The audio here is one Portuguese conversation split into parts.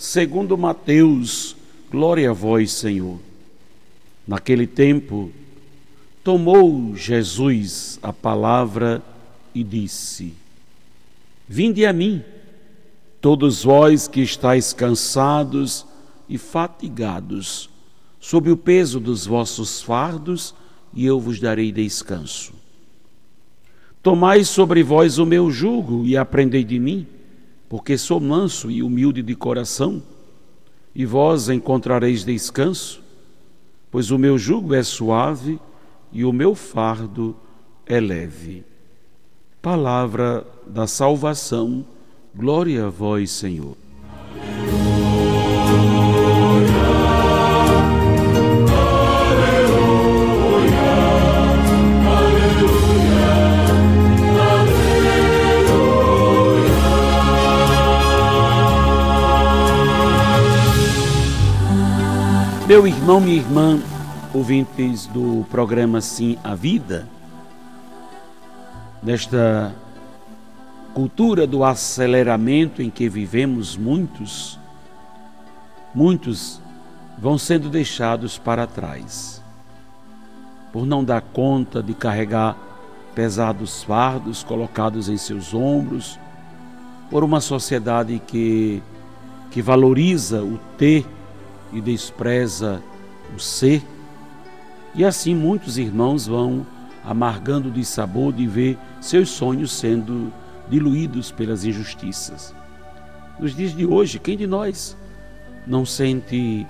segundo Mateus. Glória a vós, Senhor. Naquele tempo, tomou Jesus a palavra e disse: Vinde a mim, todos vós que estáis cansados e fatigados, sob o peso dos vossos fardos, e eu vos darei descanso. Tomai sobre vós o meu jugo e aprendei de mim, porque sou manso e humilde de coração, e vós encontrareis descanso, pois o meu jugo é suave e o meu fardo é leve. Palavra da salvação, glória a vós, Senhor. Meu irmão, minha irmã, ouvintes do programa Sim a Vida, nesta cultura do aceleramento em que vivemos, muitos, muitos vão sendo deixados para trás, por não dar conta de carregar pesados fardos colocados em seus ombros, por uma sociedade que, que valoriza o ter e despreza o ser. E assim muitos irmãos vão amargando de sabor de ver seus sonhos sendo diluídos pelas injustiças. Nos dias de hoje, quem de nós não sente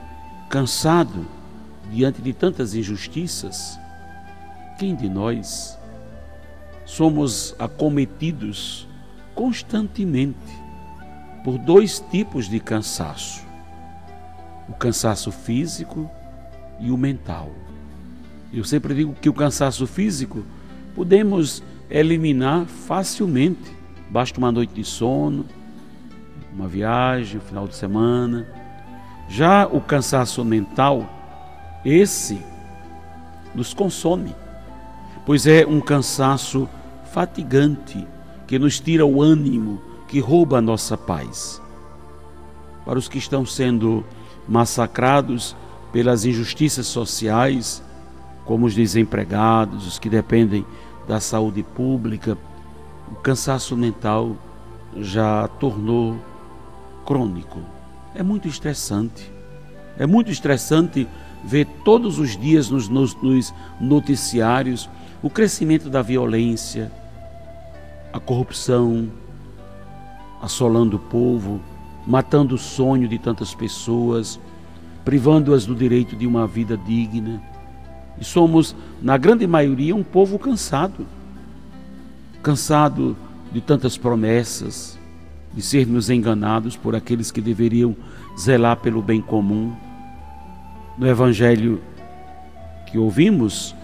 cansado diante de tantas injustiças? Quem de nós somos acometidos constantemente por dois tipos de cansaço? O cansaço físico e o mental. Eu sempre digo que o cansaço físico podemos eliminar facilmente. Basta uma noite de sono, uma viagem, um final de semana. Já o cansaço mental, esse nos consome, pois é um cansaço fatigante que nos tira o ânimo, que rouba a nossa paz. Para os que estão sendo massacrados pelas injustiças sociais, como os desempregados, os que dependem da saúde pública, o cansaço mental já tornou crônico. É muito estressante. É muito estressante ver todos os dias nos, nos, nos noticiários o crescimento da violência, a corrupção assolando o povo, matando o sonho de tantas pessoas, privando-as do direito de uma vida digna. E somos, na grande maioria, um povo cansado cansado de tantas promessas, de sermos enganados por aqueles que deveriam zelar pelo bem comum. No Evangelho que ouvimos,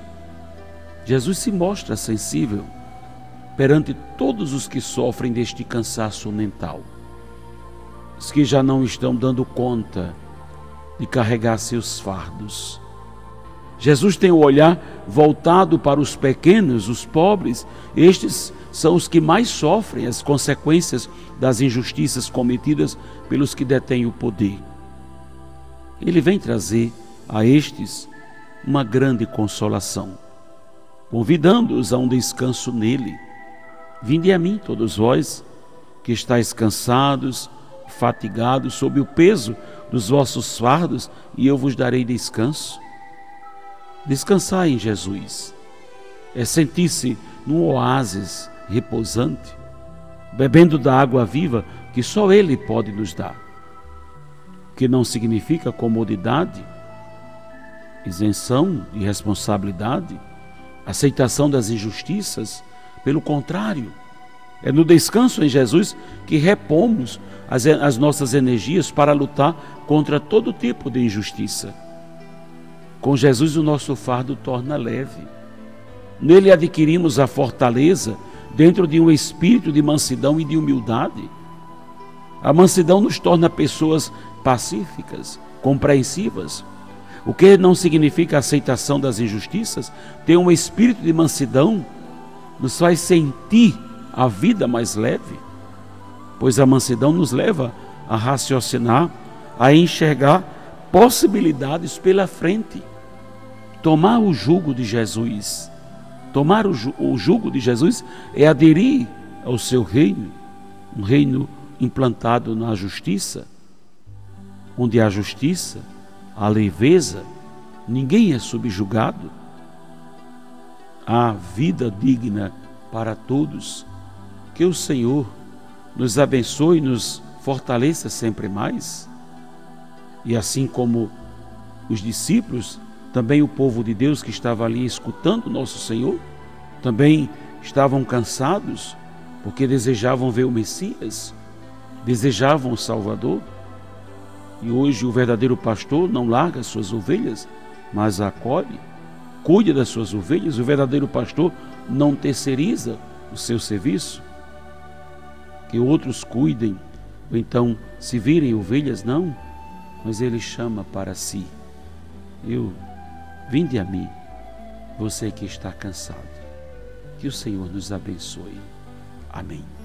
Jesus se mostra sensível perante todos os que sofrem deste cansaço mental os que já não estão dando conta de carregar seus fardos. Jesus tem o olhar voltado para os pequenos, os pobres, estes são os que mais sofrem as consequências das injustiças cometidas pelos que detêm o poder. Ele vem trazer a estes uma grande consolação, convidando-os a um descanso nele. Vinde a mim, todos vós que estáis cansados fatigados sob o peso dos vossos fardos, e eu vos darei descanso. Descansar em Jesus é sentir-se num oásis repousante, bebendo da água viva que só Ele pode nos dar, que não significa comodidade, isenção de responsabilidade, aceitação das injustiças, pelo contrário, É no descanso em Jesus que repomos as, as nossas energias para lutar contra todo tipo de injustiça. Com Jesus, o nosso fardo torna leve. Nele adquirimos a fortaleza dentro de um espírito de mansidão e de humildade. A mansidão nos torna pessoas pacíficas, compreensivas, o que não significa aceitação das injustiças. Ter um espírito de mansidão nos faz sentir a vida mais leve, pois a mansidão nos leva a raciocinar, a enxergar possibilidades pela frente. Tomar o jugo de Jesus, tomar o, jugo de Jesus é aderir ao seu reino, um reino implantado na justiça, onde há justiça, há leveza, ninguém é subjugado, há vida digna para todos. Que o Senhor nos abençoe e nos fortaleça sempre mais. E assim como os discípulos, também o povo de Deus que estava ali escutando nosso Senhor, também estavam cansados porque desejavam ver o Messias, desejavam o Salvador. E hoje o verdadeiro pastor não larga as suas ovelhas, mas acolhe, cuida das suas ovelhas. O verdadeiro pastor não terceiriza o seu serviço, que outros cuidem, ou então se virem ovelhas, não, mas ele chama para si. Eu, vinde a mim, você que está cansado. Que o Senhor nos abençoe. Amém.